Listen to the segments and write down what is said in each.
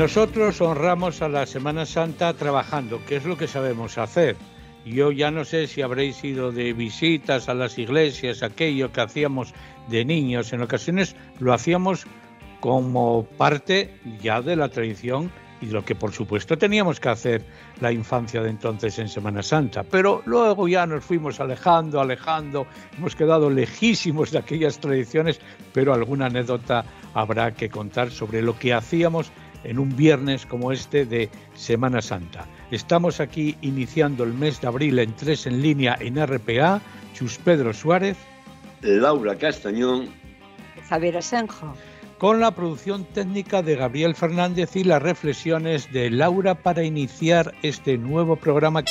Nosotros honramos a la Semana Santa trabajando, que es lo que sabemos hacer. Yo ya no sé si habréis ido de visitas a las iglesias, aquello que hacíamos de niños. En ocasiones lo hacíamos como parte ya de la tradición y lo que por supuesto teníamos que hacer la infancia de entonces en Semana Santa. Pero luego ya nos fuimos alejando, alejando, hemos quedado lejísimos de aquellas tradiciones, pero alguna anécdota habrá que contar sobre lo que hacíamos en un viernes como este de Semana Santa. Estamos aquí iniciando el mes de abril en tres en línea en RPA, Chus Pedro Suárez, Laura Castañón, Javier Asenjo con la producción técnica de Gabriel Fernández y las reflexiones de Laura para iniciar este nuevo programa.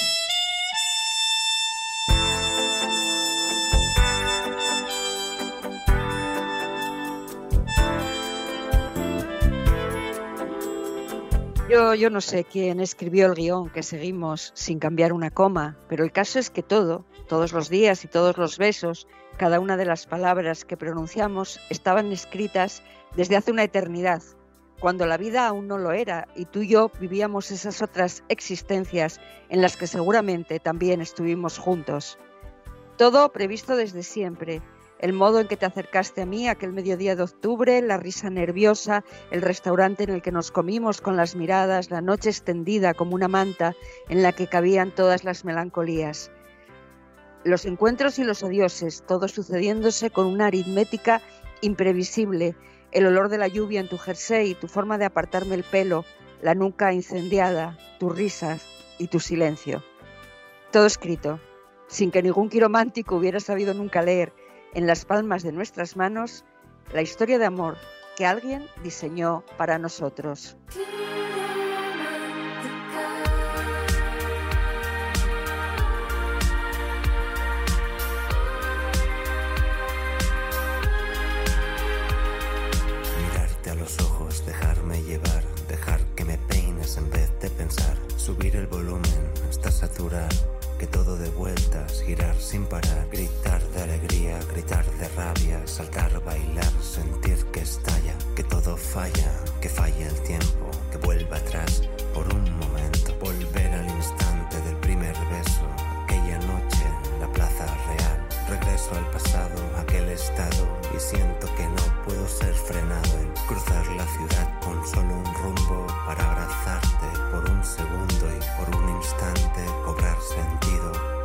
Yo, no sé quién escribió el guion que seguimos sin cambiar una coma, pero el caso es que todo, todos los días y todos los besos, cada una de las palabras que pronunciamos estaban escritas desde hace una eternidad, cuando la vida aún no lo era y tú y yo vivíamos esas otras existencias en las que seguramente también estuvimos juntos. Todo previsto desde siempre, el modo en que te acercaste a mí aquel mediodía de octubre, la risa nerviosa, el restaurante en el que nos comimos con las miradas, la noche extendida como una manta en la que cabían todas las melancolías. Los encuentros y los adioses, todo sucediéndose con una aritmética imprevisible el olor de la lluvia en tu jersey, tu forma de apartarme el pelo, la nuca incendiada, tus risas y tu silencio. Todo escrito, sin que ningún quiromántico hubiera sabido nunca leer en las palmas de nuestras manos la historia de amor que alguien diseñó para nosotros. Todo de vueltas, girar sin parar, gritar de alegría, gritar de rabia, saltar, bailar, sentir que estalla, que todo falla, que falla el tiempo, que vuelva atrás por un momento, volver al instante del primer beso, aquella noche en la plaza real, regreso al pasado, aquel estado, y siento que no puedo ser frenado en cruzar la ciudad con solo un rumbo para abrazarte por un segundo y por un instante cobrar sentido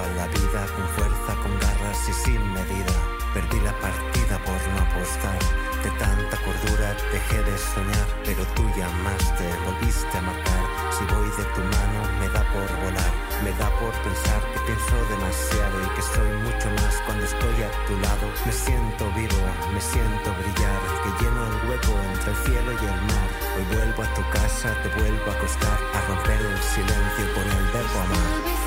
a la vida con fuerza, con garras y sin medida. Perdí la partida por no apostar, de tanta cordura dejé de soñar, pero tú llamaste, volviste a marcar. Si voy de tu mano me da por volar, me da por pensar que pienso demasiado y que soy mucho más cuando estoy a tu lado. Me siento vivo, me siento brillar, que lleno el hueco entre el cielo y el mar. Hoy vuelvo a tu casa, te vuelvo a acostar, a romper el silencio con el verbo amar.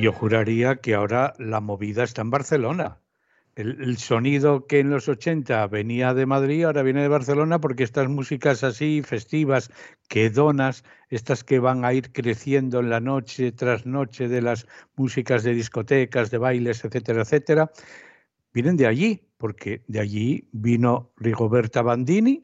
Yo juraría que ahora la movida está en Barcelona. El, sonido que en los 80 venía de Madrid ahora viene de Barcelona porque estas músicas así festivas, quedonas, estas que van a ir creciendo en la noche tras noche de las músicas de discotecas, de bailes, etcétera, etcétera, vienen de allí, porque de allí vino Rigoberta Bandini,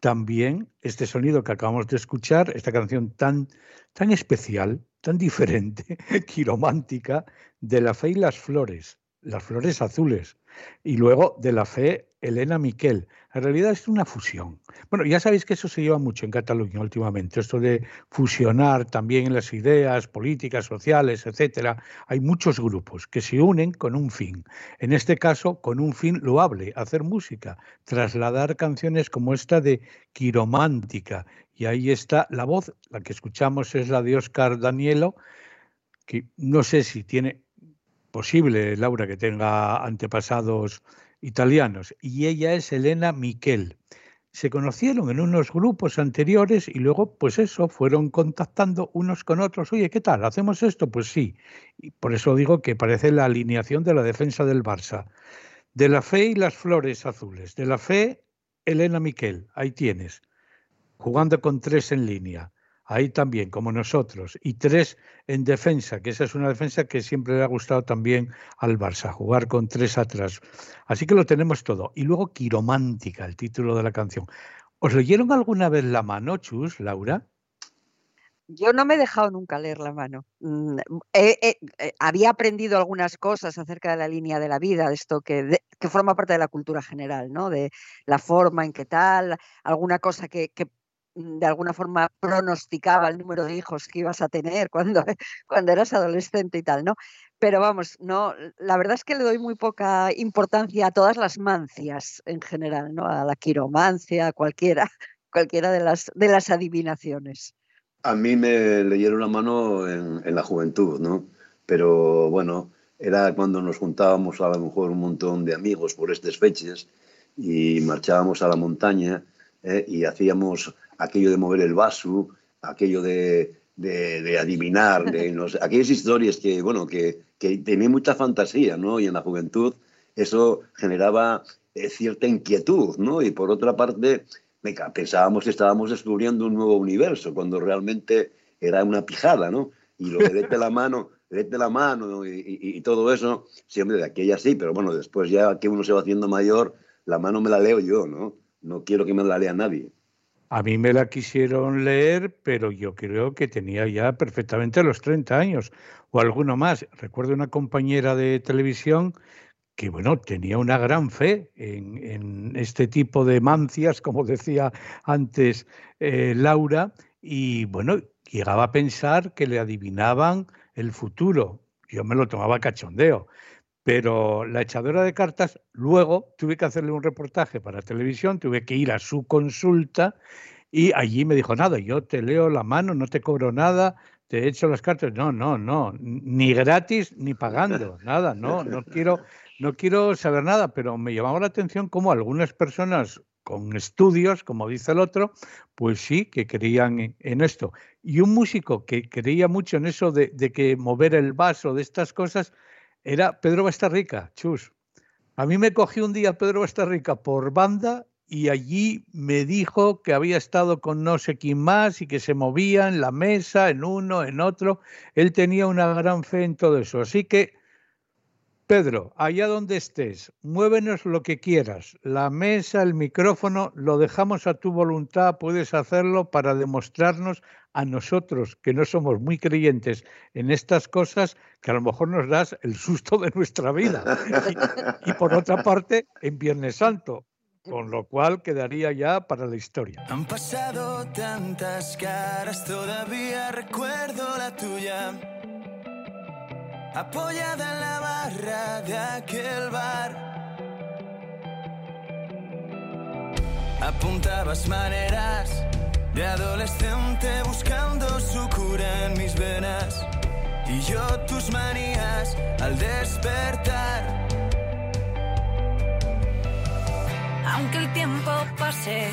también este sonido que acabamos de escuchar, esta canción tan, tan especial, tan diferente, quiromántica, de la fe y las flores, las flores azules, y luego de la fe Elena Miquel. En realidad es una fusión. Bueno, ya sabéis que eso se lleva mucho en Cataluña últimamente, esto de fusionar también las ideas políticas, sociales, etcétera. Hay muchos grupos que se unen con un fin. En este caso, con un fin loable, hacer música, trasladar canciones como esta de Quiromántica. Y ahí está la voz, la que escuchamos es la de Oscar Danielo, que no sé si tiene posible, Laura, que tenga antepasados italianos, y ella es Elena Miquel. Se conocieron en unos grupos anteriores y luego, pues eso, fueron contactando unos con otros. Oye, ¿qué tal? ¿Hacemos esto? Pues sí. Y por eso digo que parece la alineación de la defensa del Barça. De la fe y las flores azules. De la fe, Elena Miquel. Ahí tienes. Jugando con tres en línea ahí también, como nosotros, y tres en defensa, que esa es una defensa que siempre le ha gustado también al Barça, jugar con tres atrás. Así que lo tenemos todo. Y luego Quiromántica, el título de la canción. ¿Os leyeron alguna vez la mano, Chus, Laura? Yo no me he dejado nunca leer la mano. Mm, eh, había aprendido algunas cosas acerca de la línea de la vida, de esto que, forma parte de la cultura general, ¿no? De la forma en que tal, alguna cosa que, de alguna forma pronosticaba el número de hijos que ibas a tener cuando, cuando eras adolescente y tal, ¿no? Pero vamos, no, la verdad es que le doy muy poca importancia a todas las mancias en general, ¿no? A la quiromancia, a cualquiera, cualquiera de las, de las adivinaciones. A mí me leyeron la mano en, en la juventud, ¿no? Pero bueno, era cuando nos juntábamos a lo mejor un montón de amigos por estas fechas y marchábamos a la montaña ¿eh? y hacíamos aquello de mover el vaso, aquello de, de, de adivinar, de no sé, aquellas historias que, bueno, que, que tenía mucha fantasía, ¿no? Y en la juventud eso generaba eh, cierta inquietud, ¿no? Y por otra parte, venga, pensábamos que estábamos descubriendo un nuevo universo, cuando realmente era una pijada, ¿no? Y lo de la mano, vete la mano y, y- y todo eso, siempre de aquella sí, pero bueno, después ya que uno se va haciendo mayor, la mano me la leo yo, ¿no? No quiero que me la lea nadie. A mí me la quisieron leer, pero yo creo que tenía ya perfectamente los 30 años o alguno más. Recuerdo una compañera de televisión que, bueno, tenía una gran fe en, este tipo de mancias, como decía antes eh, Laura, y, bueno, llegaba a pensar que le adivinaban el futuro. Yo me lo tomaba cachondeo. Pero la echadora de cartas, luego tuve que hacerle un reportaje para televisión, tuve que ir a su consulta y allí me dijo, nada, yo te leo la mano, no te cobro nada, te echo las cartas. No, no, no, ni gratis ni pagando, nada, no, no quiero, no quiero saber nada, pero me llamaba la atención cómo algunas personas con estudios, como dice el otro, pues sí, que creían en, esto. Y un músico que creía mucho en eso de, de que mover el vaso, de estas cosas, era Pedro Bastarrica, chus. A mí me cogió un día Pedro Bastarrica por banda y allí me dijo que había estado con no sé quién más y que se movía en la mesa, en uno, en otro. Él tenía una gran fe en todo eso. Así que, Pedro, allá donde estés, muévenos lo que quieras. La mesa, el micrófono, lo dejamos a tu voluntad. Puedes hacerlo para demostrarnos a nosotros, que no somos muy creyentes en estas cosas, que a lo mejor nos das el susto de nuestra vida. Y, por otra parte, en Viernes Santo, con lo cual quedaría ya para la historia. Han pasado tantas caras, todavía recuerdo la tuya. Apoyada en la barra de aquel bar. Apuntabas maneras de adolescente buscando su cura en mis venas. Y yo tus manías al despertar. Aunque el tiempo pase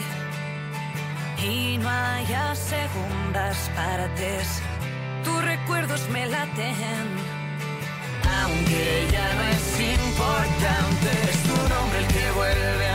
y no haya segundas partes, tus recuerdos me laten aunque ya no es importante. Es tu nombre el que vuelve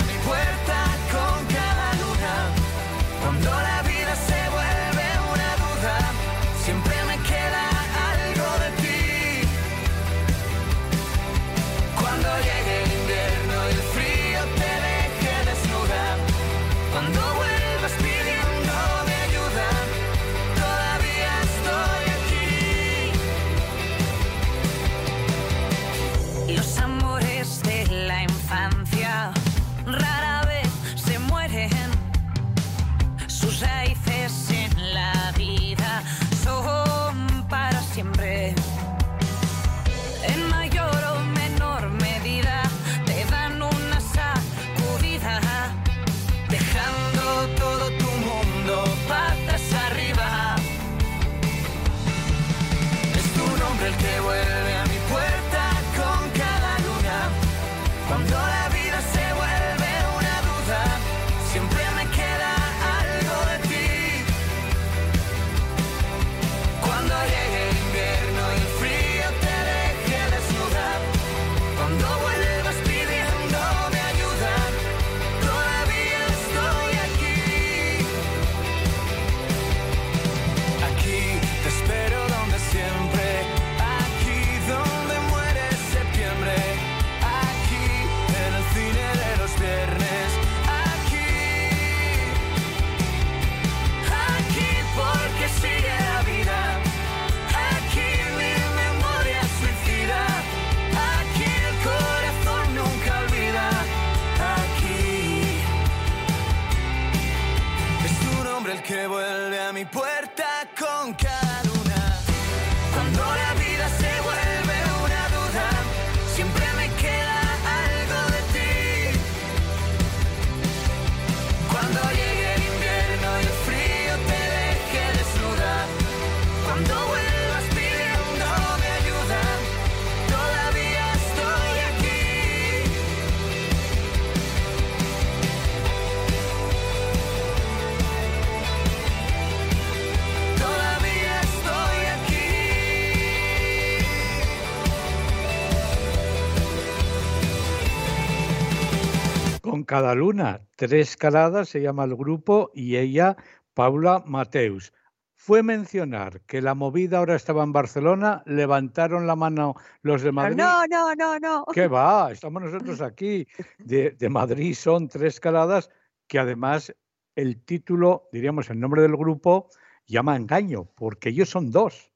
cada luna, tres caladas se llama el grupo y ella, Paula Mateus. Fue mencionar que la movida ahora estaba en Barcelona, levantaron la mano los de Madrid. No, no, no, no. ¿Qué va? Estamos nosotros aquí. De, de Madrid son tres caladas que además el título, diríamos el nombre del grupo, llama engaño, porque ellos son dos.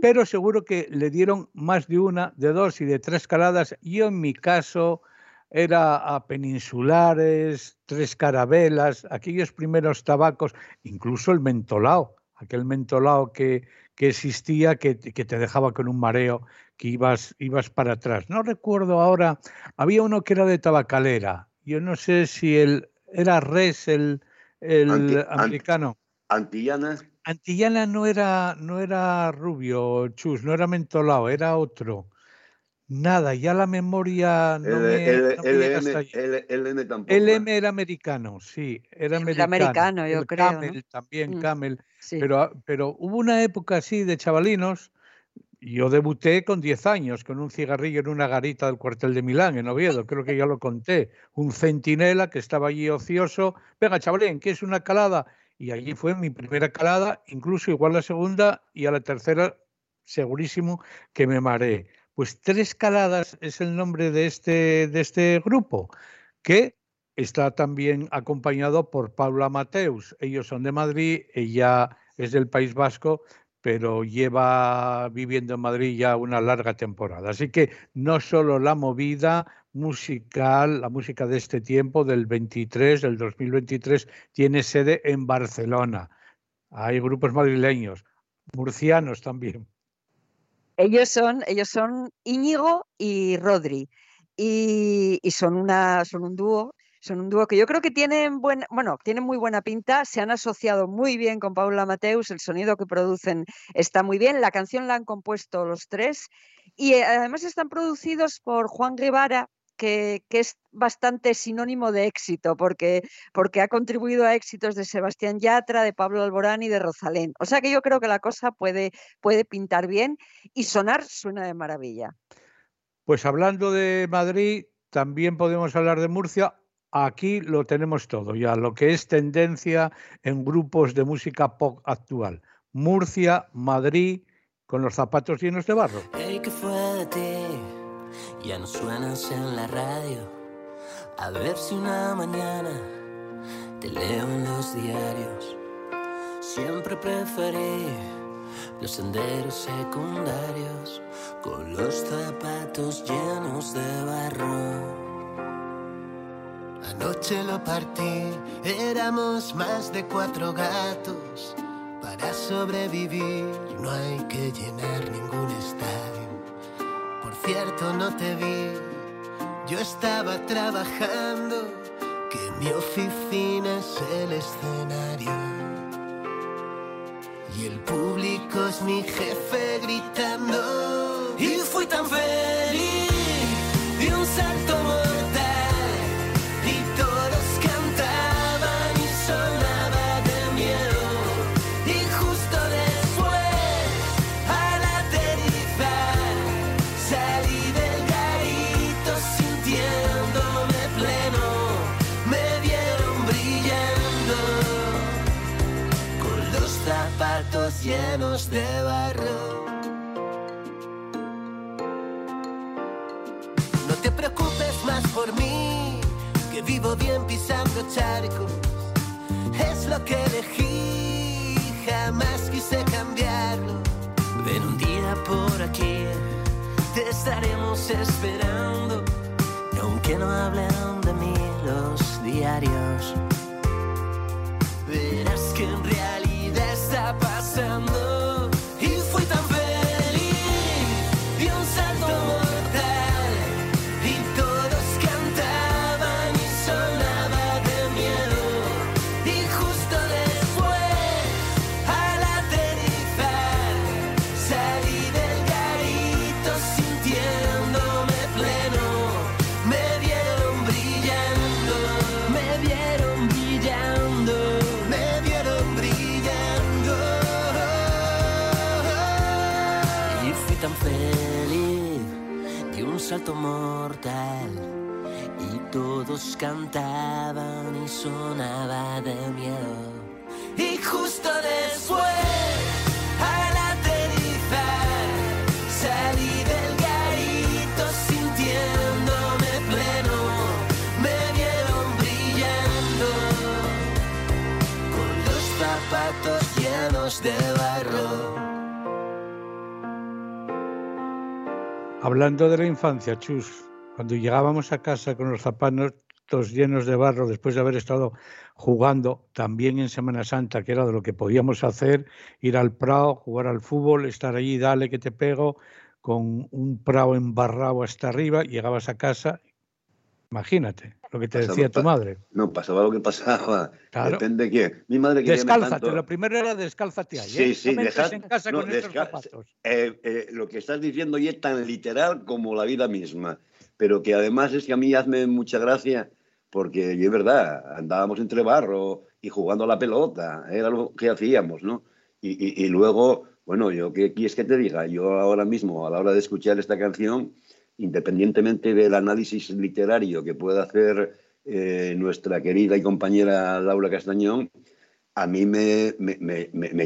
Pero seguro que le dieron más de una, de dos y de tres caladas. Yo en mi caso era a peninsulares, tres carabelas, aquellos primeros tabacos, incluso el mentolao, aquel mentolao que, que existía que, te- que te dejaba con un mareo, que ibas, ibas para atrás. No recuerdo ahora, había uno que era de tabacalera. Yo no sé si el, era Res el, el anti- americano. Antillana, Antillana no era, no era rubio, chus, no era mentolao, era otro. Nada, ya la memoria no L- me, L- no me LM era americano, sí, era El americano. americano, yo creo, también, Mm. Camel. Sí. Pero, ah, pero hubo una época así de chavalinos. Yo debuté con 10 años con un cigarrillo en una garita del cuartel de Milán, en Oviedo, creo que ya lo conté. Un centinela que estaba allí ocioso. Venga, chavalín, ¿qué es una calada? Y allí fue mi primera calada, incluso igual la segunda y a la tercera segurísimo que me mareé. Pues Tres Caladas es el nombre de este, de este grupo, que está también acompañado por Paula Mateus. Ellos son de Madrid, ella es del País Vasco, pero lleva viviendo en Madrid ya una larga temporada. Así que no solo la movida musical, la música de este tiempo, del 23, del 2023, tiene sede en Barcelona. Hay grupos madrileños, murcianos también. Ellos son, ellos son Íñigo y Rodri. Y, son una, son un dúo, son un dúo que yo creo que tienen buena, bueno, tienen muy buena pinta, se han asociado muy bien con Paula Mateus, el sonido que producen está muy bien, la canción la han compuesto los tres y además están producidos por Juan Guevara, que, que es bastante sinónimo de éxito, porque, porque ha contribuido a éxitos de Sebastián Yatra, de Pablo Alborán y de Rosalén. O sea que yo creo que la cosa puede, puede pintar bien y sonar suena de maravilla. Pues hablando de Madrid, también podemos hablar de Murcia. Aquí lo tenemos todo, ya lo que es tendencia en grupos de música pop actual. Murcia, Madrid, con los zapatos llenos de barro. Hey, ¿qué fue de ti? Ya no suenas en la radio. A ver si una mañana te leo en los diarios. Siempre preferí los senderos secundarios con los zapatos llenos de barro. Anoche lo partí, éramos más de cuatro gatos. Para sobrevivir no hay que llenar ningún estadio. Cierto, no te vi, yo estaba trabajando, que mi oficina es el escenario. Y el público es mi jefe gritando. Y fui tan feliz, di un salto de barro. No te preocupes más por mí, que vivo bien pisando charcos. Es lo que elegí, jamás quise cambiarlo. Ven un día por aquí, te estaremos esperando. Aunque no hablen de mí los diarios, Y todos cantaban y sonaba de miedo. Y justo después, al aterrizar, salí del garito sintiéndome pleno. Me vieron brillando con los zapatos llenos de barro. Hablando de la infancia, Chus, cuando llegábamos a casa con los zapatos llenos de barro después de haber estado jugando también en Semana Santa, que era de lo que podíamos hacer, ir al Prado, jugar al fútbol, estar allí, dale que te pego, con un Prado embarrado hasta arriba, llegabas a casa, imagínate lo que te Pasaba- decía tu madre. No, pasaba lo que pasaba. Claro. Depende de quién. Mi madre quería Descálzate, lo primero era descálzate ahí, Sí, ¿eh? sí, no dejad- en casa no, con descal-. Eh, eh, lo que estás diciendo ya es tan literal como la vida misma, pero que además es que a mí hazme mucha gracia porque yo es verdad, andábamos entre barro y jugando a la pelota, era lo que hacíamos, ¿no? Y, y- y luego, bueno, yo qué quieres que te diga, yo ahora mismo a la hora de escuchar esta canción, independientemente del análisis literario que pueda hacer eh, nuestra querida y compañera Laura Castañón, a mí me,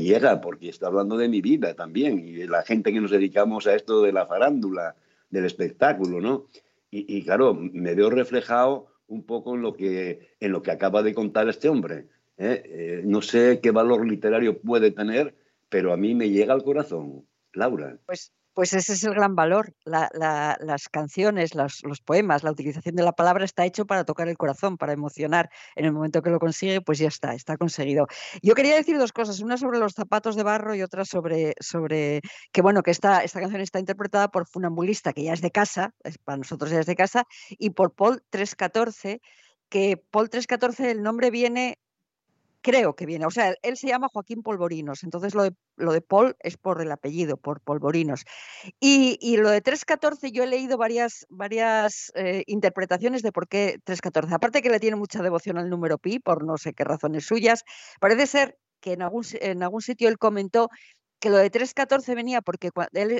llega porque está hablando de mi vida también y de la gente que nos dedicamos a esto de la farándula, del espectáculo, ¿no? Y, y, claro, me veo reflejado un poco en lo que, en lo que acaba de contar este hombre. ¿eh? Eh, no sé qué valor literario puede tener, pero a mí me llega al corazón. Laura. Pues, pues ese es el gran valor. La- la- las canciones, los, los poemas, la utilización de la palabra está hecho para tocar el corazón, para emocionar. En el momento que lo consigue, pues ya está, está conseguido. Yo quería decir dos cosas, una sobre los zapatos de barro y otra sobre, sobre que bueno, que esta, esta canción está interpretada por Funambulista, que ya es de casa, es- para nosotros ya es de casa, y por Paul 314, que Paul 314, el nombre viene creo que viene, o sea, él se llama Joaquín Polvorinos, entonces lo de, lo de Paul es por el apellido, por Polvorinos. Y, y lo de 314, yo he leído varias, varias eh, interpretaciones de por qué 314. Aparte que le tiene mucha devoción al número pi, por no sé qué razones suyas, parece ser que en algún, en algún sitio él comentó que lo de 314 venía porque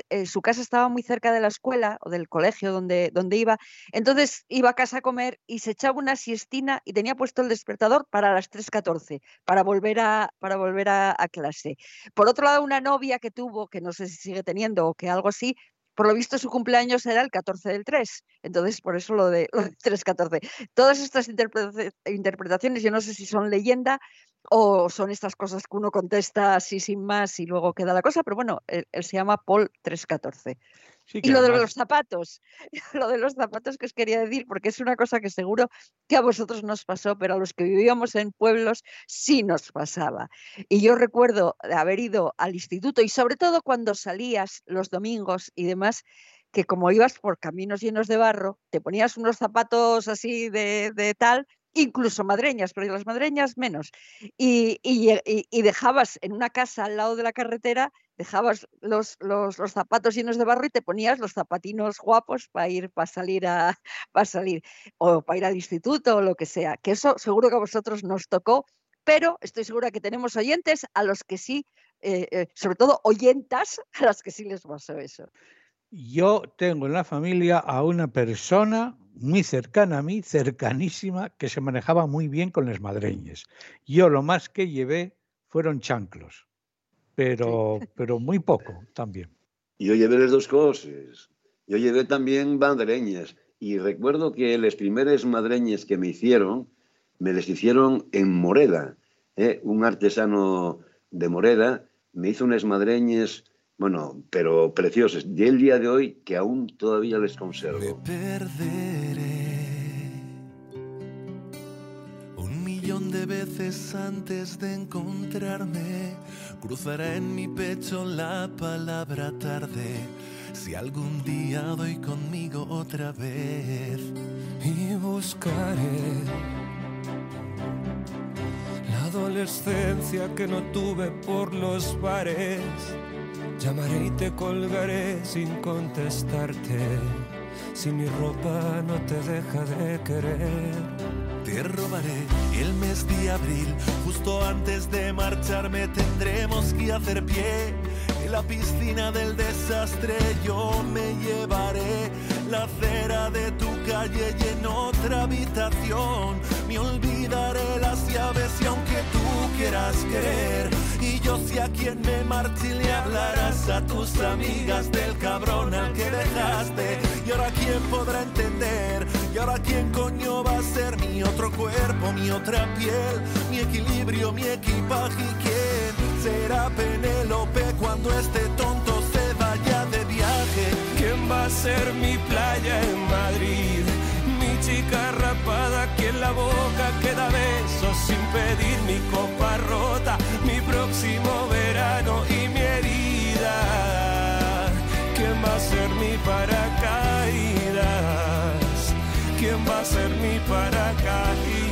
eh, su casa estaba muy cerca de la escuela o del colegio donde, donde iba, entonces iba a casa a comer y se echaba una siestina y tenía puesto el despertador para las 3.14, para volver, a, para volver a, clase. Por otro lado, una novia que tuvo, que no sé si sigue teniendo o que algo así, por lo visto su cumpleaños era el 14 del 3, entonces por eso lo de, de 3.14. Todas estas interpreta- interpretaciones, yo no sé si son leyenda o son estas cosas que uno contesta así sin más y luego queda la cosa, pero bueno, él, él se llama Paul 314. Sí, Y lo de los zapatos, lo de los zapatos que os quería decir, porque es una cosa que seguro que a vosotros nos pasó, pero a los que vivíamos en pueblos sí nos pasaba. Y yo recuerdo de haber ido al instituto y sobre todo cuando salías los domingos y demás, que como ibas por caminos llenos de barro, te ponías unos zapatos así de, de tal, incluso madreñas, pero las madreñas menos, lle- y- y dejabas en una casa al lado de la carretera dejabas los, los, los zapatos llenos de barro y te ponías los zapatinos guapos para ir, para salir a, para salir, o para ir al instituto o lo que sea. Que eso seguro que a vosotros nos tocó, pero estoy segura que tenemos oyentes a los que sí, eh, eh, sobre todo oyentas, a las que sí les pasó eso. Yo tengo en la familia a una persona muy cercana a mí, cercanísima, que se manejaba muy bien con las madreñas. Yo lo más que llevé fueron chanclos, pero, pero muy poco también. Yo llevé las dos cosas. Yo llevé también bandereñas. Y recuerdo que las primeras madreñas que me hicieron, me les hicieron en Moreda. ¿eh? Un artesano de Moreda me hizo unas madreñas, bueno, pero preciosas. Y el día de hoy que aún todavía les conservo. perderé un millón de veces antes de encontrarme. Cruzará en mi pecho la palabra tarde. Si algún día doy conmigo otra vez y buscaré la adolescencia que no tuve por los bares. Llamaré y te colgaré sin contestarte. Si mi ropa no te deja de querer. Te robaré el mes de abril, justo antes de marcharme tendremos que hacer pie. La piscina del desastre yo me llevaré la acera de tu calle y en otra habitación me olvidaré las llaves y aunque tú quieras querer y yo sé a quién me marche y le hablarás a tus amigas del cabrón al que dejaste. Y ahora quién podrá entender y ahora quién coño va a ser mi otro cuerpo, mi otra piel, mi equilibrio, mi equipaje y quién será Penélope cuando este tonto se vaya de viaje. ¿Quién va a ser mi playa en Madrid? Mi chica rapada que en la boca queda besos sin pedir mi copa rota, mi próximo verano y mi herida. ¿Quién va a ser mi paracaídas? ¿Quién va a ser mi paracaídas?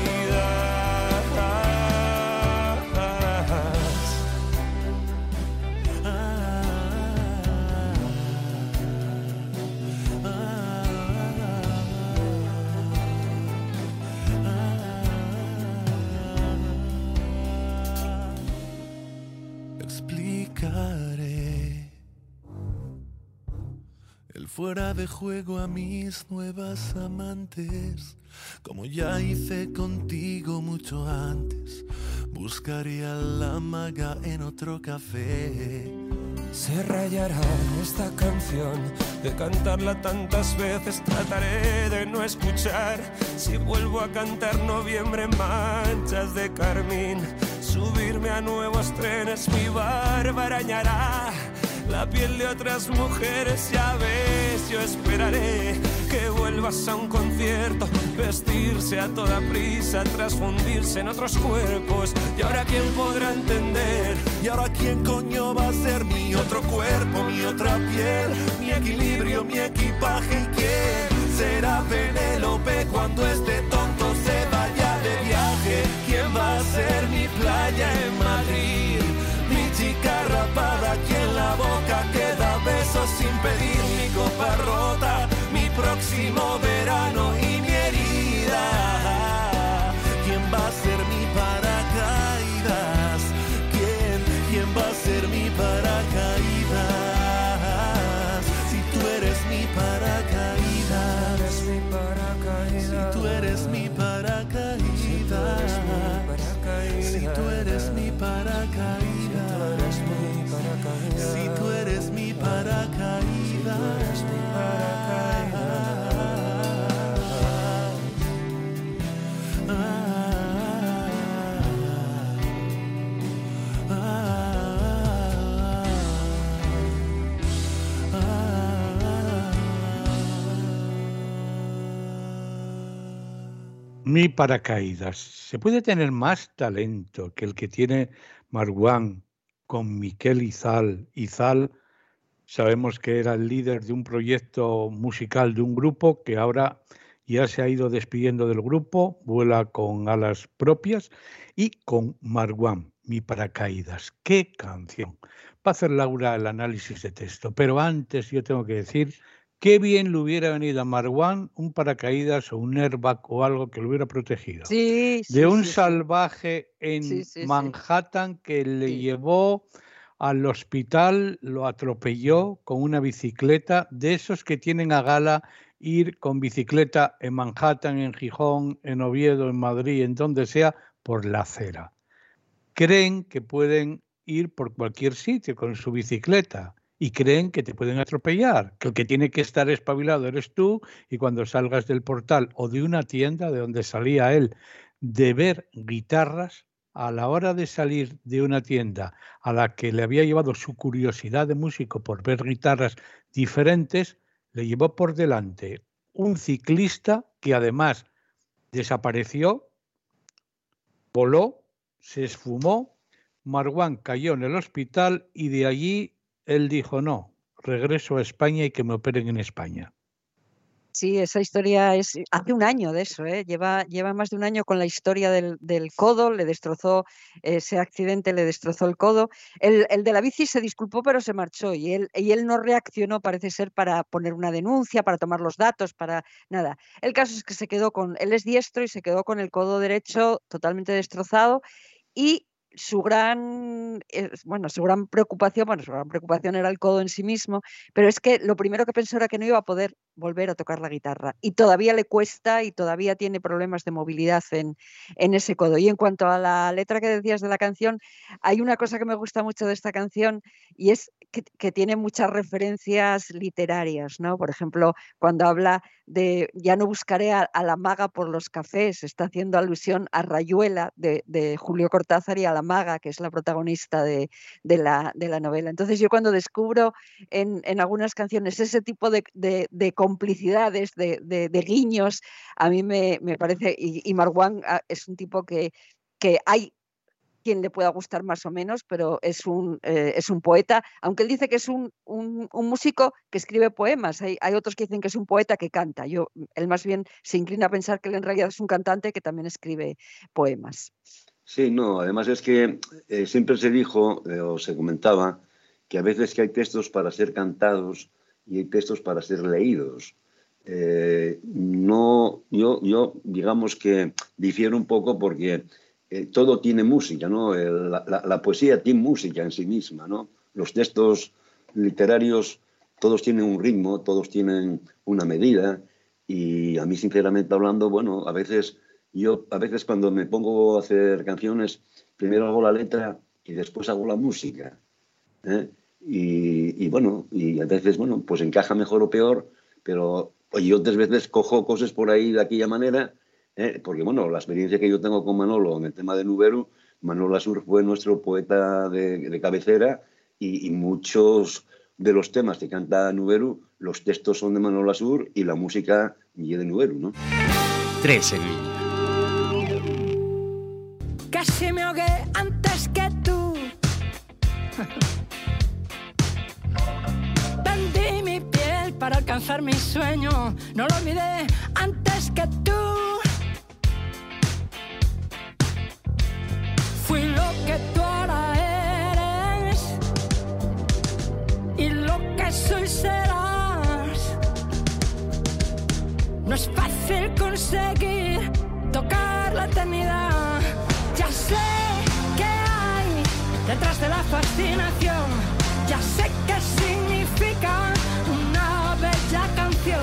Fuera de juego a mis nuevas amantes, como ya hice contigo mucho antes. Buscaría la maga en otro café. Se rayará esta canción de cantarla tantas veces. Trataré de no escuchar. Si vuelvo a cantar noviembre manchas de carmín, subirme a nuevos trenes, mi barba la piel de otras mujeres, ya ves, yo esperaré que vuelvas a un concierto, vestirse a toda prisa, transfundirse en otros cuerpos. Y ahora quién podrá entender, y ahora quién coño va a ser mi otro cuerpo, mi otra piel, mi equilibrio, mi equipaje y quién será Penélope cuando este tonto se vaya de viaje. ¿Quién va a ser mi playa en Madrid? Mi chica rapada, ¿quién beso sin pedir mi copa rota, mi próximo verano y mi herida. ¿Quién va a ser mi paracaídas? ¿Quién, quién va a ser mi paracaídas? Mi paracaídas. ¿Se puede tener más talento que el que tiene Marwan con Miquel Izal? Izal, sabemos que era el líder de un proyecto musical de un grupo que ahora ya se ha ido despidiendo del grupo, vuela con alas propias y con Marwan, Mi paracaídas. ¡Qué canción! Va a hacer Laura el análisis de texto, pero antes yo tengo que decir Qué bien le hubiera venido a Marwan un paracaídas o un airbag o algo que lo hubiera protegido. Sí, sí, de un sí, salvaje en. Manhattan que le llevó al hospital, lo atropelló con una bicicleta, de esos que tienen a gala ir con bicicleta en Manhattan, en Gijón, en Oviedo, en Madrid, en donde sea, por la acera. Creen que pueden ir por cualquier sitio con su bicicleta y creen que te pueden atropellar, que el que tiene que estar espabilado eres tú y cuando salgas del portal o de una tienda de donde salía él de ver guitarras, a la hora de salir de una tienda a la que le había llevado su curiosidad de músico por ver guitarras diferentes, le llevó por delante un ciclista que además desapareció, voló, se esfumó, Marwan cayó en el hospital y de allí él dijo, no, regreso a España y que me operen en España. Sí, esa historia es hace un año de eso, ¿eh? lleva, más de un año con la historia del, codo, le destrozó ese accidente, le destrozó el codo. El, el de la bici se disculpó, pero se marchó y él, y él no reaccionó, parece ser, para poner una denuncia, para tomar los datos, para nada. El caso es que se quedó con, él es diestro y se quedó con el codo derecho totalmente destrozado y su gran, eh, bueno, su gran preocupación, bueno, su gran preocupación era el codo en sí mismo, pero es que lo primero que pensó era que no iba a poder volver a tocar la guitarra y todavía le cuesta y todavía tiene problemas de movilidad en, en ese codo. Y en cuanto a la letra que decías de la canción, hay una cosa que me gusta mucho de esta canción y es que, tiene muchas referencias literarias, ¿no? Por ejemplo, cuando habla de ya no buscaré a, a la maga por los cafés, está haciendo alusión a Rayuela de, de Julio Cortázar y a la maga, que es la protagonista de, la, novela. Entonces yo cuando descubro en, algunas canciones ese tipo de, de, de complicidades, de, guiños, a mí me, parece, y, Marwan ah, es un tipo que, hay quien le pueda gustar más o menos, pero es un, eh, es un poeta, aunque él dice que es un, músico que escribe poemas, hay, hay, otros que dicen que es un poeta que canta, yo, él más bien se inclina a pensar que él en realidad es un cantante que también escribe poemas. Sí, no, además es que eh, siempre se dijo eh, o se comentaba que a veces que hay textos para ser cantados y hay textos para ser leídos. Eh, no, yo, yo digamos que difiero un poco porque eh, todo tiene música, ¿no? El, la, la, poesía tiene música en sí misma, ¿no? Los textos literarios todos tienen un ritmo, todos tienen una medida y a mí sinceramente hablando, bueno, a veces yo a veces cuando me pongo a hacer canciones, primero hago la letra y después hago la música. ¿eh? Y, bueno, y a veces, bueno, pues encaja mejor o peor, pero y otras veces cojo cosas por ahí de aquella manera, ¿eh? porque bueno, la experiencia que yo tengo con Manolo en el tema de Nuberu, Manolo Asur fue nuestro poeta de, cabecera y, muchos de los temas que canta Nuberu, los textos son de Manolo Asur y la música y de Nuberu, ¿no? Tres en línea. Alcanzar mi sueño. No lo olvidé antes que tú. Fui lo que tú ahora eres. Y lo que soy serás. No es fácil conseguir tocar la eternidad. Ya sé que hay detrás de la fascinación. Ya sé qué significa Subir,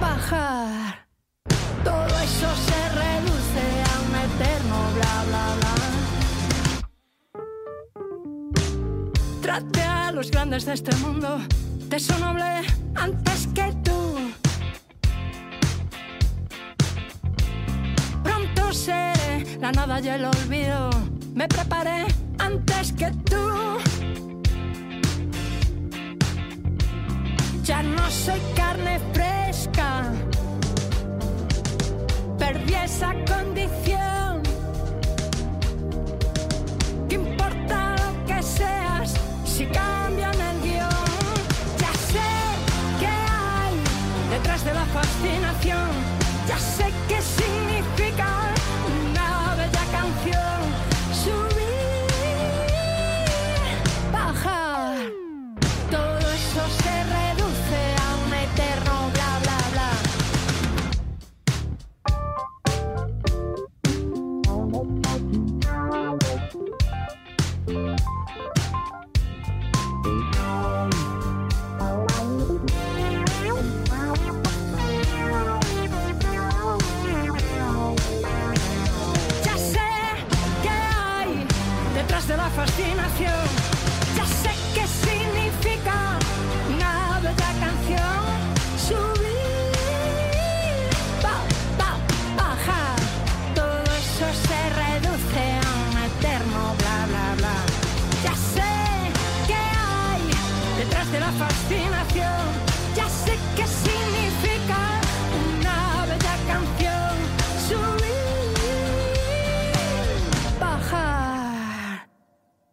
bajar. Todo eso se reduce a un eterno bla bla bla. Trate a los grandes de este mundo de su noble antes que tú. Pronto seré la nada y el olvido. Me preparé antes que tú. Ya no soy carne fresca. Perdí esa condición.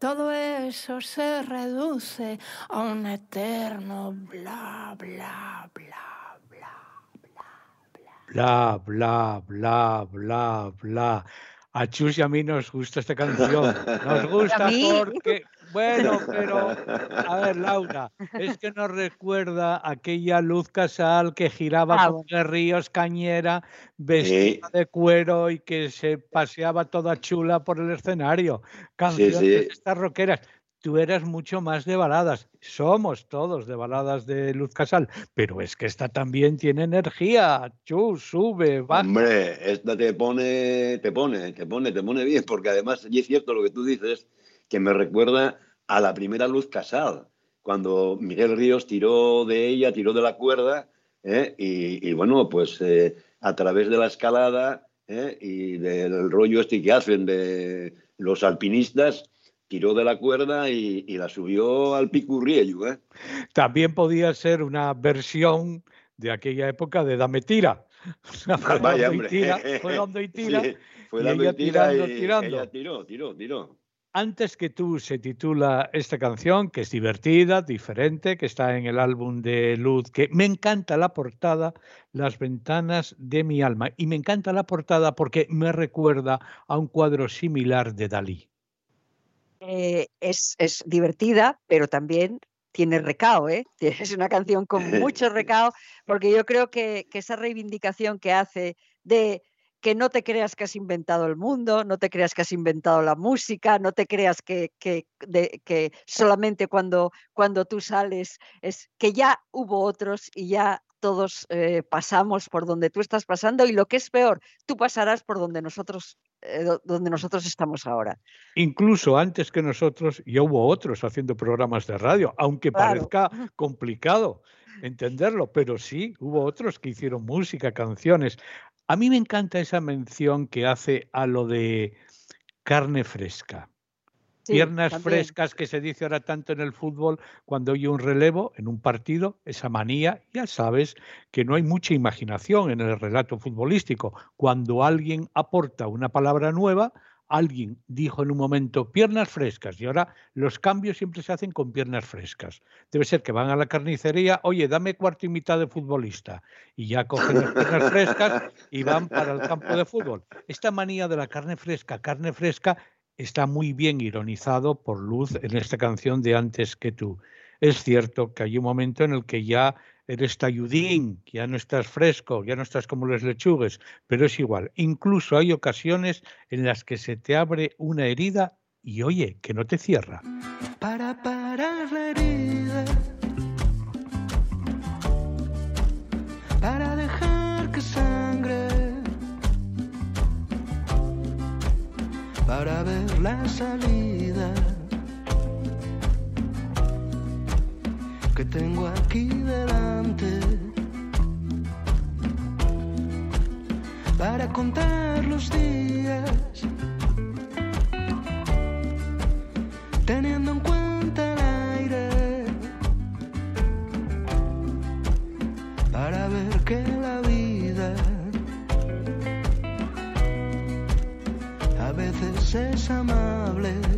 Todo eso se reduce a un eterno bla, bla, bla. Bla, bla, bla, bla, bla. A Chus y a mí nos gusta esta canción. Nos gusta porque, bueno, pero, a ver, Laura, es que nos recuerda aquella Luz Casal que giraba Ah, con Ríos Cañera, vestida de cuero y que se paseaba toda chula por el escenario. Canciones sí. estas rockeras. Tú eras mucho más de baladas. Somos todos de baladas de Luz Casal, pero es que esta también tiene energía. Chus, sube, baja. Hombre, esta te pone, te pone, te pone, te pone bien, porque además, y es cierto lo que tú dices, que me recuerda a la primera luz casal, cuando Miguel Ríos tiró de ella, tiró de la cuerda, ¿eh? y, y bueno, pues eh, a través de la escalada ¿eh? y del rollo este que hacen de los alpinistas, tiró de la cuerda y, y la subió al picurriello, ¿eh? También podía ser una versión de aquella época de Dame tira. Fue Vaya, dando y hombre. tira, fue dando y tira. Sí, fue y dando ella y tira tirando, y tirando. ella tiró, tiró, tiró. Antes que tú se titula esta canción, que es divertida, diferente, que está en el álbum de Luz, que me encanta la portada, Las ventanas de mi alma. Y me encanta la portada porque me recuerda a un cuadro similar de Dalí. Eh, es, es divertida, pero también tiene recao, ¿eh? Es una canción con mucho recao, porque yo creo que, que esa reivindicación que hace de que no te creas que has inventado el mundo, no te creas que has inventado la música, no te creas que, que, de- que solamente cuando, cuando tú sales es que ya hubo otros y ya todos eh, pasamos por donde tú estás pasando y lo que es peor, tú pasarás por donde nosotros, eh, do- donde nosotros estamos ahora. Incluso antes que nosotros, ya hubo otros haciendo programas de radio, aunque Claro. parezca complicado entenderlo, pero sí, hubo otros que hicieron música, canciones. A mí me encanta esa mención que hace a lo de carne fresca. Sí, Piernas también. frescas que se dice ahora tanto en el fútbol cuando hay un relevo en un partido, esa manía, ya sabes que no hay mucha imaginación en el relato futbolístico. Cuando alguien aporta una palabra nueva, Alguien dijo en un momento piernas frescas y ahora los cambios siempre se hacen con piernas frescas. Debe ser que van a la carnicería, oye, dame cuarto y mitad de futbolista y ya cogen las piernas frescas y van para el campo de fútbol. Esta manía de la carne fresca, carne fresca, está muy bien ironizado por Luz en esta canción de Antes que tú. Es cierto que hay un momento en el que ya eres talludín, ya no estás fresco, ya no estás como los lechugues, pero es igual. Incluso hay ocasiones en las que se te abre una herida y oye, que no te cierra. Para parar la herida, para dejar que sangre, para ver la salida. que tengo aquí delante para contar los días, teniendo en cuenta el aire, para ver que la vida a veces es amable.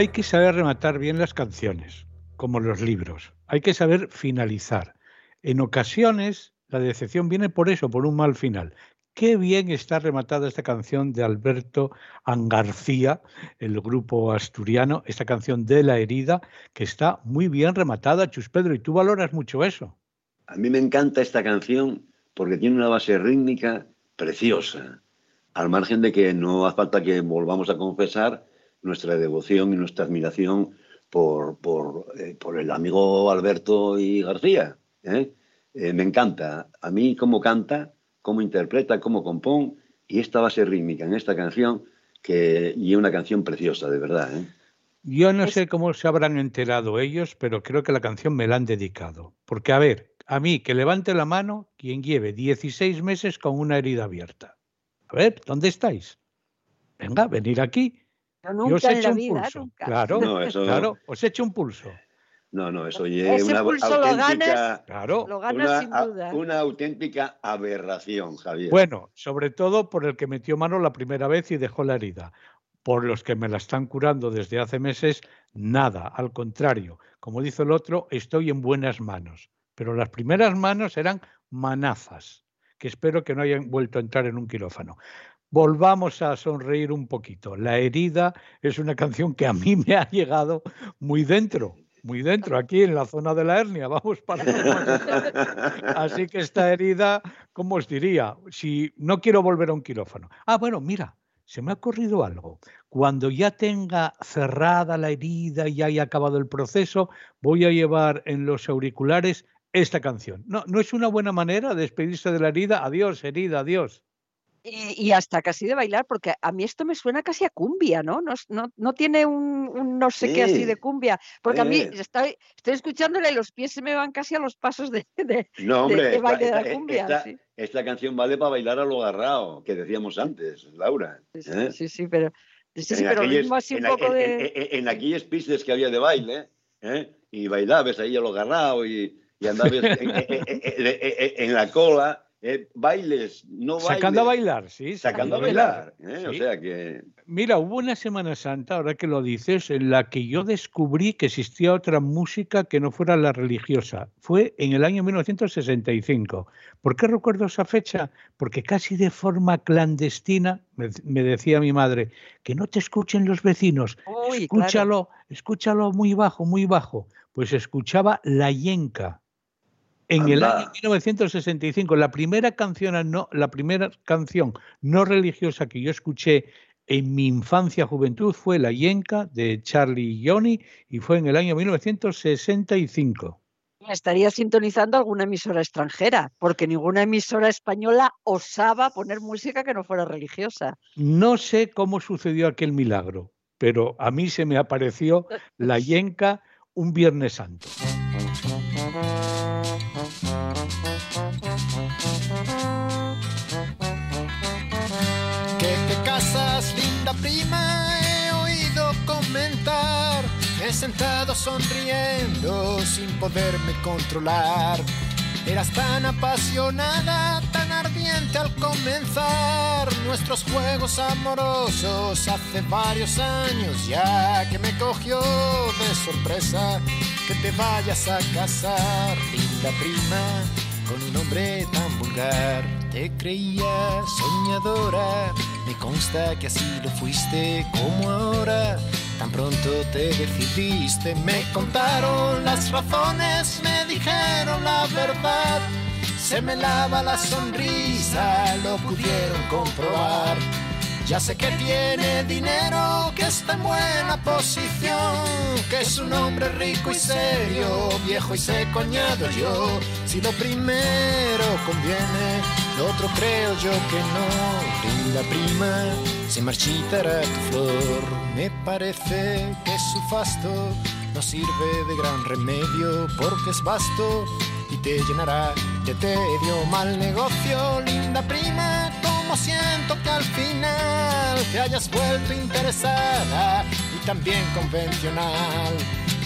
Hay que saber rematar bien las canciones, como los libros. Hay que saber finalizar. En ocasiones la decepción viene por eso, por un mal final. Qué bien está rematada esta canción de Alberto Angarcía, el grupo asturiano, esta canción de La herida, que está muy bien rematada, Chus Pedro, y tú valoras mucho eso. A mí me encanta esta canción porque tiene una base rítmica preciosa, al margen de que no hace falta que volvamos a confesar nuestra devoción y nuestra admiración por, por, eh, por el amigo Alberto y García. ¿eh? Eh, me encanta. A mí cómo canta, cómo interpreta, cómo compone y esta base rítmica en esta canción que y es una canción preciosa, de verdad. ¿eh? Yo no sé cómo se habrán enterado ellos, pero creo que la canción me la han dedicado. Porque, a ver, a mí que levante la mano quien lleve 16 meses con una herida abierta. A ver, ¿dónde estáis? Venga, venir aquí. Yo y os nunca en echo la un vida, pulso. nunca. No, Claro, eso- claro, os echo un pulso. No, no, eso es Ese una pulso lo auténtica, ganas, Claro. lo ganas una, sin a- duda. una auténtica aberración, Javier. Bueno, sobre todo por el que metió mano la primera vez y dejó la herida. Por los que me la están curando desde hace meses, nada, al contrario. Como dice el otro, estoy en buenas manos. Pero las primeras manos eran manazas, que espero que no hayan vuelto a entrar en un quirófano. Volvamos a sonreír un poquito. La herida es una canción que a mí me ha llegado muy dentro, muy dentro, aquí en la zona de la hernia. Vamos para Así que esta herida, ¿cómo os diría? Si no quiero volver a un quirófano. Ah, bueno, mira, se me ha ocurrido algo. Cuando ya tenga cerrada la herida y haya acabado el proceso, voy a llevar en los auriculares esta canción. No, no es una buena manera de despedirse de la herida. Adiós, herida, adiós. Y, y hasta casi de bailar, porque a mí esto me suena casi a cumbia, ¿no? No, es- no, no tiene un, un no sé qué así Sí. de cumbia, porque a mí Eh. estoy, estoy escuchándola y los pies se me van casi a los pasos de, de- No, hombre, de esta, baile de la cumbia. esta- sí. esta canción vale para bailar a lo agarrado, que decíamos antes, Laura. Sí, ¿eh? sí, sí, pero, sí, en pero aquellas- ritmo así un poco en- de... en- en- en aquellas pistas que había de baile, ¿eh? y bailabas ahí a lo agarrado y, y andabas en la cola, ¿eh? bailes, no bailes. Sacando a bailar, sí. Sacando a bailar. ¿eh? O Sí. sea que. Mira, hubo una Semana Santa, ahora que lo dices, en la que yo descubrí que existía otra música que no fuera la religiosa. Fue en el año 1965. ¿Por qué recuerdo esa fecha? Porque casi de forma clandestina, me, me decía mi madre, que no te escuchen los vecinos, Uy, claro. escúchalo, escúchalo muy bajo, muy bajo. Pues escuchaba La Yenca. En el año 1965, la primera canción no, la primera canción no religiosa que yo escuché en mi infancia juventud fue La Yenca de Charlie y Johnny y fue en el año 1965. Estaría sintonizando alguna emisora extranjera, porque ninguna emisora española osaba poner música que no fuera religiosa. No sé cómo sucedió aquel milagro, pero a mí se me apareció La Yenca un Viernes Santo. Oído comentar. He sentado sonriendo sin poderme controlar. Eras tan apasionada, tan ardiente al comenzar nuestros juegos amorosos hace varios años ya que me cogió de sorpresa que te vayas a casar, linda prima, con un hombre tan vulgar. Te creía soñadora, me consta que así lo fuiste como ahora. Tan pronto te decidiste, me contaron las razones, me dijeron la verdad. Se me lava la sonrisa, lo pudieron comprobar. Ya sé que tiene dinero, que está en buena posición, que es un hombre rico y serio, viejo y seco añado yo. Si lo primero conviene, lo otro creo yo que no. Linda prima, se marchitará tu flor. Me parece que su fasto no sirve de gran remedio porque es vasto y te llenará de tedio. Mal negocio, linda prima, como siento que al final te hayas vuelto interesada y también convencional.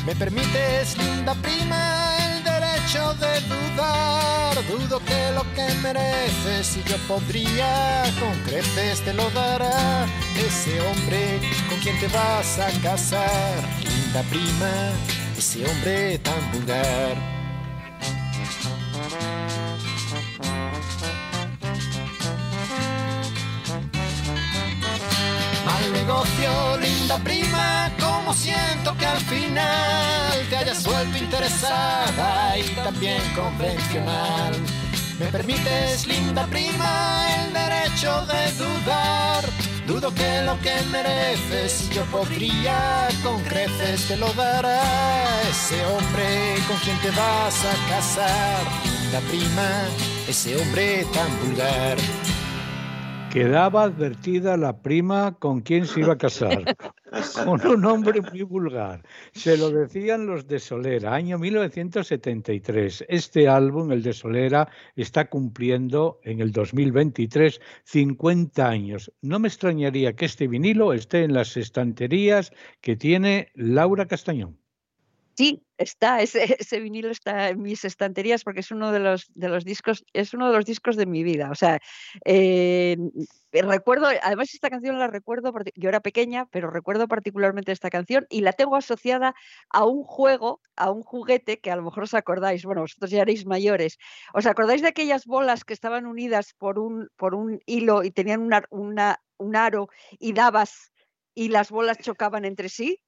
¿Me permites, linda prima, hecho de dudar, dudo que lo que mereces y yo podría con creces te lo dará. Ese hombre con quien te vas a casar, linda prima, ese hombre tan vulgar. Mal negocio, linda prima, siento que al final te hayas vuelto interesada y también convencional. ¿Me permites, linda prima, el derecho de dudar? Dudo que lo que mereces yo podría con creces te lo dará ese hombre con quien te vas a casar. Linda prima, ese hombre tan vulgar. Quedaba advertida la prima con quién se iba a casar, con un hombre muy vulgar. Se lo decían los de Solera, año 1973. Este álbum, el de Solera, está cumpliendo en el 2023 50 años. No me extrañaría que este vinilo esté en las estanterías que tiene Laura Castañón. Sí, está, ese, vinilo está en mis estanterías porque es uno de los, de los discos, es uno de los discos de mi vida. O sea, eh, recuerdo, además esta canción la recuerdo, yo era pequeña, pero recuerdo particularmente esta canción y la tengo asociada a un juego, a un juguete que a lo mejor os acordáis, bueno, vosotros ya erais mayores. ¿Os acordáis de aquellas bolas que estaban unidas por un, por un hilo y tenían una, una, un aro y dabas y las bolas chocaban entre sí?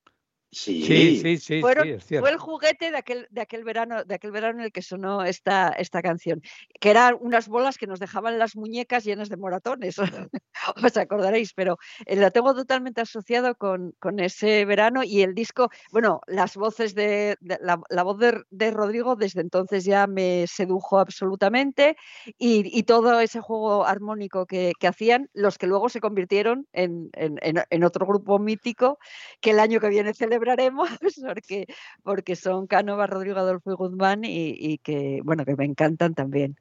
Sí, Sí, sí, sí, Fueron- fue el juguete de aquel, de aquel verano, de aquel verano en el que sonó esta, esta canción, que eran unas bolas que nos dejaban las muñecas llenas de moratones. Os acordaréis, pero eh, lo tengo totalmente asociado con, con ese verano y el disco, bueno, las voces de, de- la, la voz de, de Rodrigo desde entonces ya me sedujo absolutamente y, y todo ese juego armónico que, que hacían, los que luego se convirtieron en, en- en- en otro grupo mítico que el año que viene celebraremos, porque, porque son Cánova, Rodrigo Adolfo y Guzmán y, y que, bueno, que me encantan también.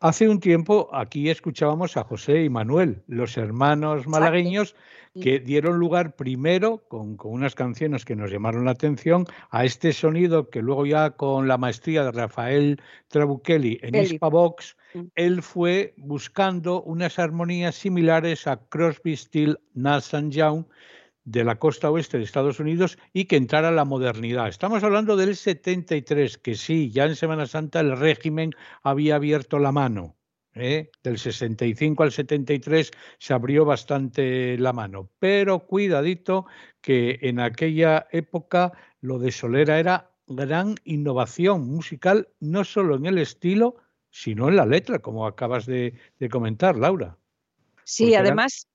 Hace un tiempo aquí escuchábamos a José y Manuel, los hermanos malagueños, que dieron lugar primero con, con unas canciones que nos llamaron la atención a este sonido que luego ya con la maestría de Rafael Trabuchelli en. Hispavox, él fue buscando unas armonías similares a Crosby, Still, Nash Young de la costa oeste de Estados Unidos y que entrara la modernidad. Estamos hablando del 73, que sí, ya en Semana Santa el régimen había abierto la mano. ¿eh? Del 65 al 73 se abrió bastante la mano, pero cuidadito que en aquella época lo de Solera era gran innovación musical, no solo en el estilo, sino en la letra, como acabas de, de comentar, Laura. Sí, Porque además,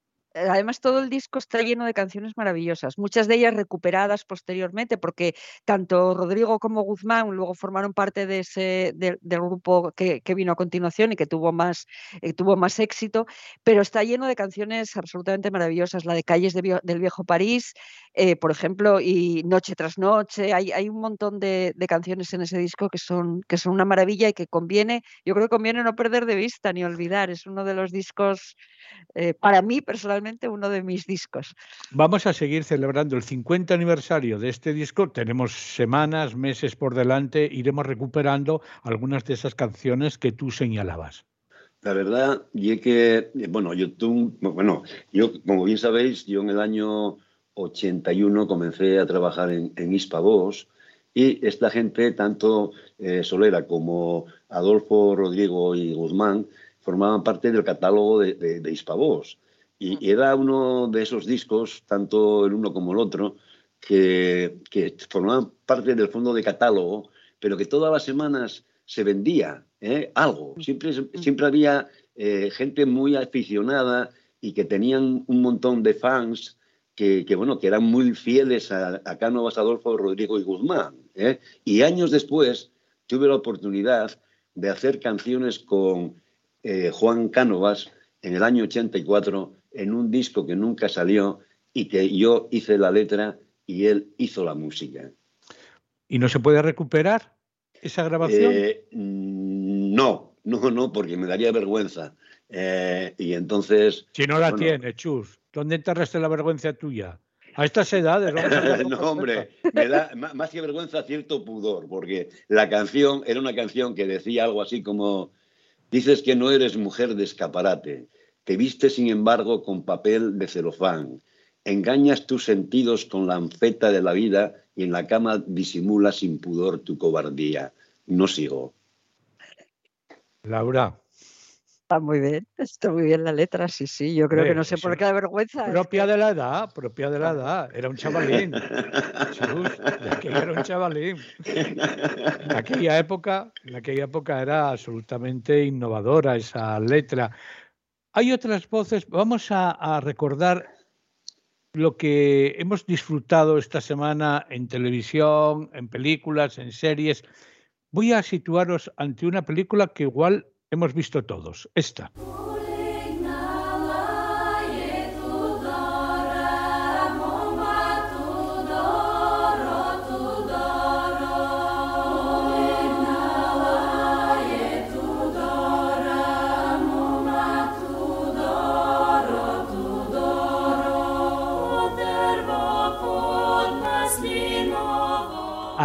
además todo el disco está lleno de canciones maravillosas, muchas de ellas recuperadas posteriormente, porque tanto Rodrigo como Guzmán luego formaron parte de ese del, grupo que, que vino a continuación y que tuvo más, eh, tuvo más éxito, pero está lleno de canciones absolutamente maravillosas, la de Calles de del Viejo París, eh, por ejemplo, y Noche tras Noche, hay, hay un montón de, canciones en ese disco que son, que son una maravilla y que conviene, yo creo que conviene no perder de vista ni olvidar, es uno de los discos eh, para mí personalmente uno de mis discos. Vamos a seguir celebrando el 50 aniversario de este disco. Tenemos semanas, meses por delante. Iremos recuperando algunas de esas canciones que tú señalabas. La verdad, y es que, bueno, yo, tú, bueno, yo, como bien sabéis, yo en el año 81 comencé a trabajar en, en Hispavox y esta gente, tanto eh, Solera como Adolfo, Rodrigo y Guzmán, formaban parte del catálogo de, de, de Hispavox. Y, y era uno de esos discos, tanto el uno como el otro, que, que formaban parte del fondo de catálogo, pero que todas las semanas se vendía ¿eh? algo. Siempre, siempre había eh, gente muy aficionada y que tenían un montón de fans que, que bueno, que eran muy fieles a, a Cánovas, Adolfo, Rodrigo y Guzmán. ¿eh? Y años después tuve la oportunidad de hacer canciones con Juan Cánovas en el año 84 en un disco que nunca salió y que yo hice la letra y él hizo la música. ¿Y no se puede recuperar esa grabación? Eh, no, no, no, porque me daría vergüenza. Eh, y entonces. Si no la bueno, tiene, Chus, ¿dónde enterraste la vergüenza tuya? A estas edades. no, con hombre, me da má- más que vergüenza cierto pudor, porque la canción era una canción que decía algo así como: Dices que no eres mujer de escaparate, te viste sin embargo con papel de celofán, engañas tus sentidos con la anfeta de la vida y en la cama disimulas sin pudor tu cobardía. No sigo. Laura, Está muy bien, está muy bien la letra, sí, sí. Yo creo que no sé por qué da vergüenza. Propia de la edad, propia de la edad. Era un chavalín. Aquello era un chavalín. En aquella época, en aquella época era absolutamente innovadora esa letra. Hay otras voces. Vamos a, recordar lo que hemos disfrutado esta semana en televisión, en películas, en series. Voy a situaros ante una película que igual hemos visto todos. Esta.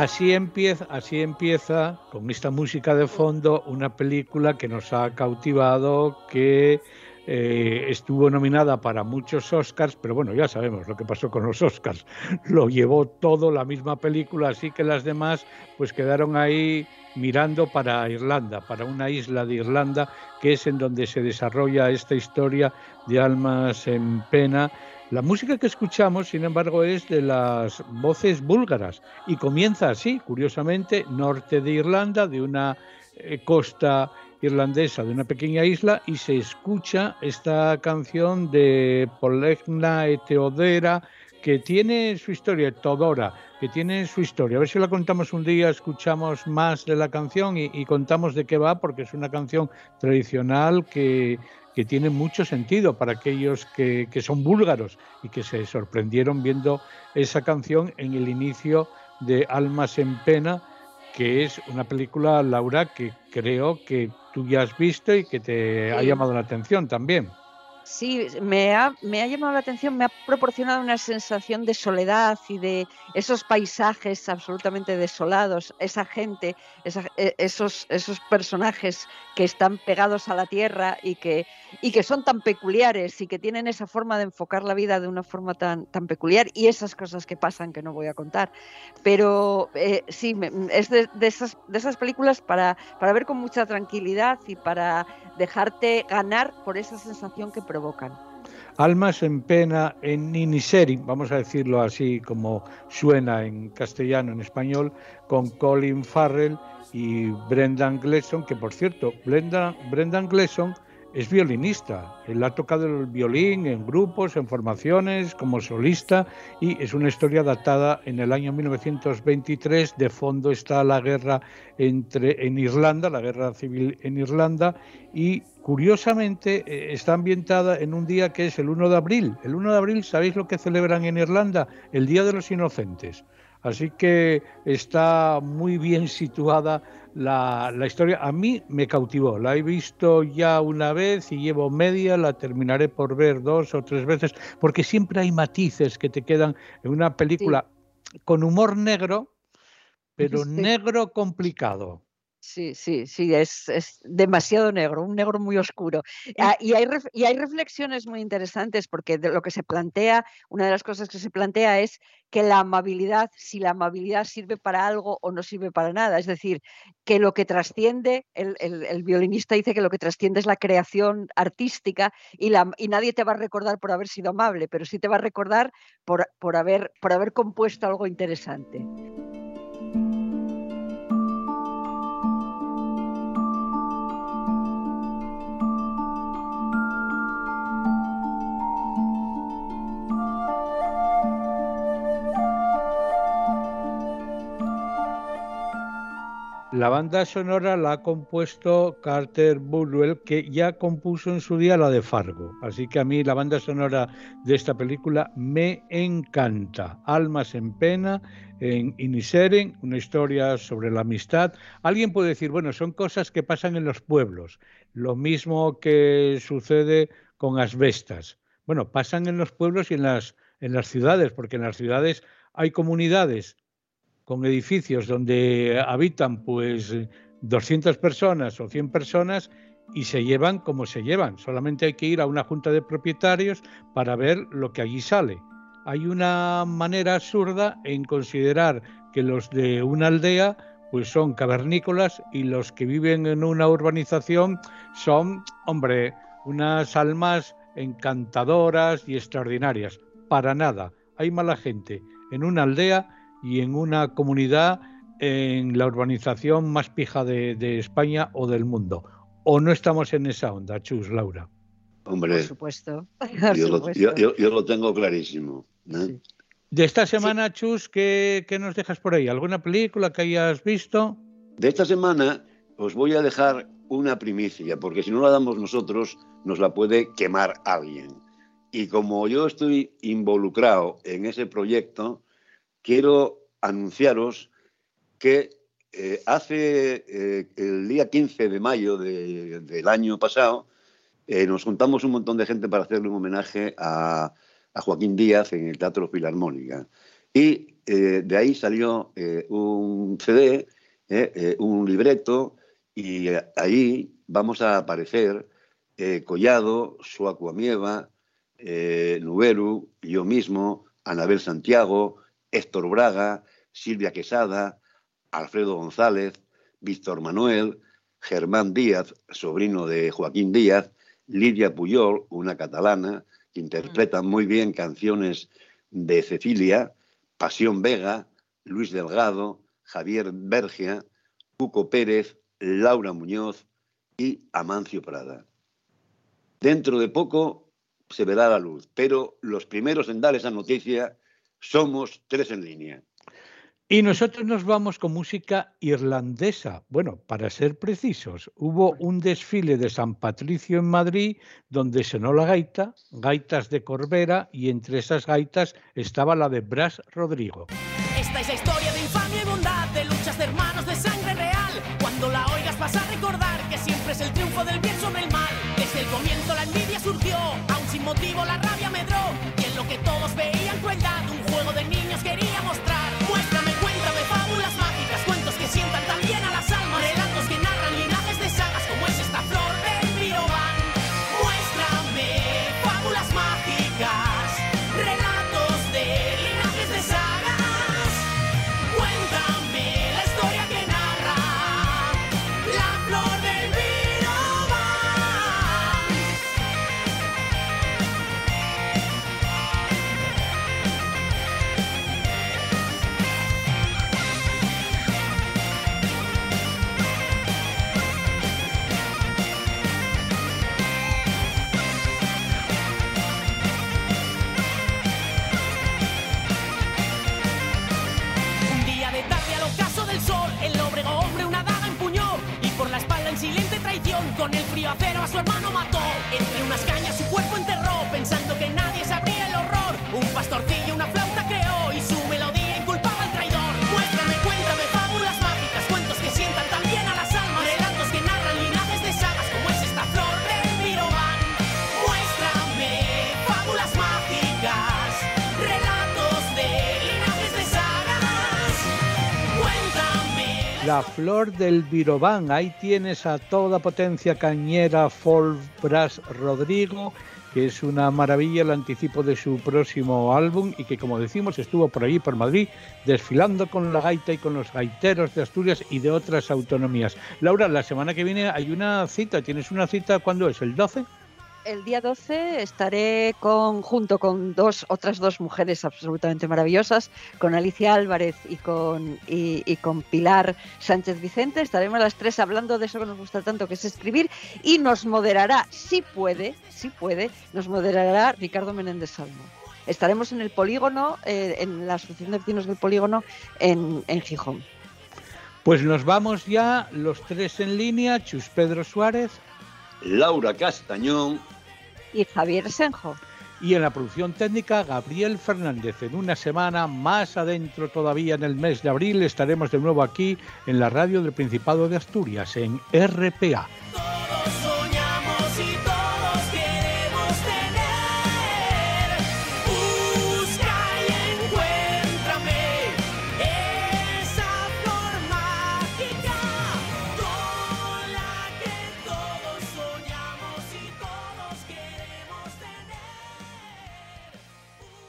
Así empieza, así empieza con esta música de fondo una película que nos ha cautivado, que eh, estuvo nominada para muchos Oscars, pero bueno, ya sabemos lo que pasó con los Oscars. Lo llevó todo la misma película, así que las demás pues quedaron ahí mirando para Irlanda, para una isla de Irlanda, que es en donde se desarrolla esta historia de almas en pena. La música que escuchamos, sin embargo, es de las voces búlgaras y comienza así, curiosamente, norte de Irlanda, de una eh, costa irlandesa, de una pequeña isla, y se escucha esta canción de Polegna e Teodera, que tiene su historia, Todora, que tiene su historia. A ver si la contamos un día, escuchamos más de la canción y, y contamos de qué va, porque es una canción tradicional que, que tiene mucho sentido para aquellos que, que son búlgaros y que se sorprendieron viendo esa canción en el inicio de Almas en Pena, que es una película, Laura, que creo que tú ya has visto y que te ha llamado la atención también. Sí, me ha, me ha llamado la atención, me ha proporcionado una sensación de soledad y de esos paisajes absolutamente desolados, esa gente, esa- e- esos, esos personajes que están pegados a la tierra y que, y que son tan peculiares y que tienen esa forma de enfocar la vida de una forma tan, tan peculiar y esas cosas que pasan que no voy a contar. Pero eh, sí, es de, de esas, de esas películas para, para ver con mucha tranquilidad y para dejarte ganar por esa sensación que Almas en pena en Niniseri, vamos a decirlo así como suena en castellano, en español, con Colin Farrell y Brendan Gleeson, que por cierto, Brendan Gleeson es violinista. Él ha tocado el violín en grupos, en formaciones, como solista, y es una historia datada en el año 1923. De fondo está la guerra entre, en Irlanda, la guerra civil en Irlanda, y curiosamente eh, está ambientada en un día que es el 1 de abril. El 1 de abril, ¿sabéis lo que celebran en Irlanda? El Día de los Inocentes. Así que está muy bien situada la, la historia. A mí me cautivó. La he visto ya una vez y llevo media. La terminaré por ver dos o tres veces, porque siempre hay matices que te quedan en una película con humor negro, pero Sí. negro complicado. Sí, sí, sí, es, es demasiado negro, un negro muy oscuro. Ah, y, hay ref- y hay reflexiones muy interesantes porque de lo que se plantea, una de las cosas que se plantea es que la amabilidad, si la amabilidad sirve para algo o no sirve para nada. Es decir, que lo que trasciende, el, el- el violinista dice que lo que trasciende es la creación artística y, la, y nadie te va a recordar por haber sido amable, pero sí te va a recordar por, por, haber, por haber compuesto algo interesante. La banda sonora la ha compuesto Carter Burwell, que ya compuso en su día la de Fargo. Así que a mí la banda sonora de esta película me encanta. Almas en pena, en Iniseren, una historia sobre la amistad. Alguien puede decir, bueno, son cosas que pasan en los pueblos. Lo mismo que sucede con asbestas. Bueno, pasan en los pueblos y en las, en las ciudades, porque en las ciudades hay comunidades con edificios donde habitan pues 200 personas o 100 personas y se llevan como se llevan. Solamente hay que ir a una junta de propietarios para ver lo que allí sale. Hay una manera absurda en considerar que los de una aldea pues son cavernícolas y los que viven en una urbanización son, hombre, unas almas encantadoras y extraordinarias. Para nada. Hay mala gente en una aldea y en una comunidad en la urbanización más pija de, de España o del mundo. O no estamos en esa onda, Chus, Laura. Hombre, Por supuesto. Por yo lo, supuesto. yo- yo- yo lo tengo clarísimo. ¿eh? De esta semana, Chus, ¿qué, qué nos dejas por ahí? ¿Alguna película que hayas visto? De esta semana os voy a dejar una primicia, porque si no la damos nosotros, nos la puede quemar alguien. Y como yo estoy involucrado en ese proyecto, quiero anunciaros que eh, hace eh, el día 15 de mayo de- del año pasado, eh, nos juntamos un montón de gente para hacerle un homenaje a, a Joaquín Díaz en el Teatro Filarmónica. Y de ahí salió un CD, un libreto, y ahí vamos a aparecer Collado, Suacu Amieva, eh, Nuberu, yo mismo, Anabel Santiago, Héctor Braga, Silvia Quesada, Alfredo González, Víctor Manuel, Germán Díaz, sobrino de Joaquín Díaz, Lidia Puyol, una catalana, que interpreta muy bien canciones de Cecilia, Pasión Vega, Luis Delgado, Javier Bergia, Cuco Pérez, Laura Muñoz y Amancio Prada. Dentro de poco se verá la luz, pero los primeros en dar esa noticia somos tres en línea. Y nosotros nos vamos con música irlandesa. Bueno, para ser precisos, hubo un desfile de San Patricio en Madrid donde sonó la gaita, gaitas de Corbera, y entre esas gaitas estaba la de Bras Rodrigo. Esta es la historia de infamia y bondad, de luchas de hermanos de sangre real. Cuando la oigas vas a recordar que siempre es el triunfo del bien sobre el mal. Desde el comienzo la envidia surgió, aún sin motivo la rabia con el frío a su hermano mató. Entre unas cañas su cuerpo enterró, pensando que nadie La flor del Virobán, ahí tienes a toda potencia cañera Folk Brass Rodrigo, que es una maravilla el anticipo de su próximo álbum y que como decimos estuvo por ahí por Madrid desfilando con la gaita y con los gaiteros de Asturias y de otras autonomías. Laura, la semana que viene hay una cita, ¿tienes una cita cuándo es? ¿El 12? El día 12 estaré con, junto con dos, otras dos mujeres absolutamente maravillosas, con Alicia Álvarez y con, y, y con Pilar Sánchez Vicente. Estaremos las tres hablando de eso que nos gusta tanto, que es escribir, y nos moderará, si puede, si puede, nos moderará Ricardo Menéndez Salmo. Estaremos en el polígono, eh, en la Asociación de Vecinos del Polígono, en, en Gijón. Pues nos vamos ya los tres en línea, Chus Pedro Suárez. Laura Castañón. Y Javier Senjo. Y en la producción técnica, Gabriel Fernández. En una semana más adentro todavía en el mes de abril estaremos de nuevo aquí en la radio del Principado de Asturias, en RPA.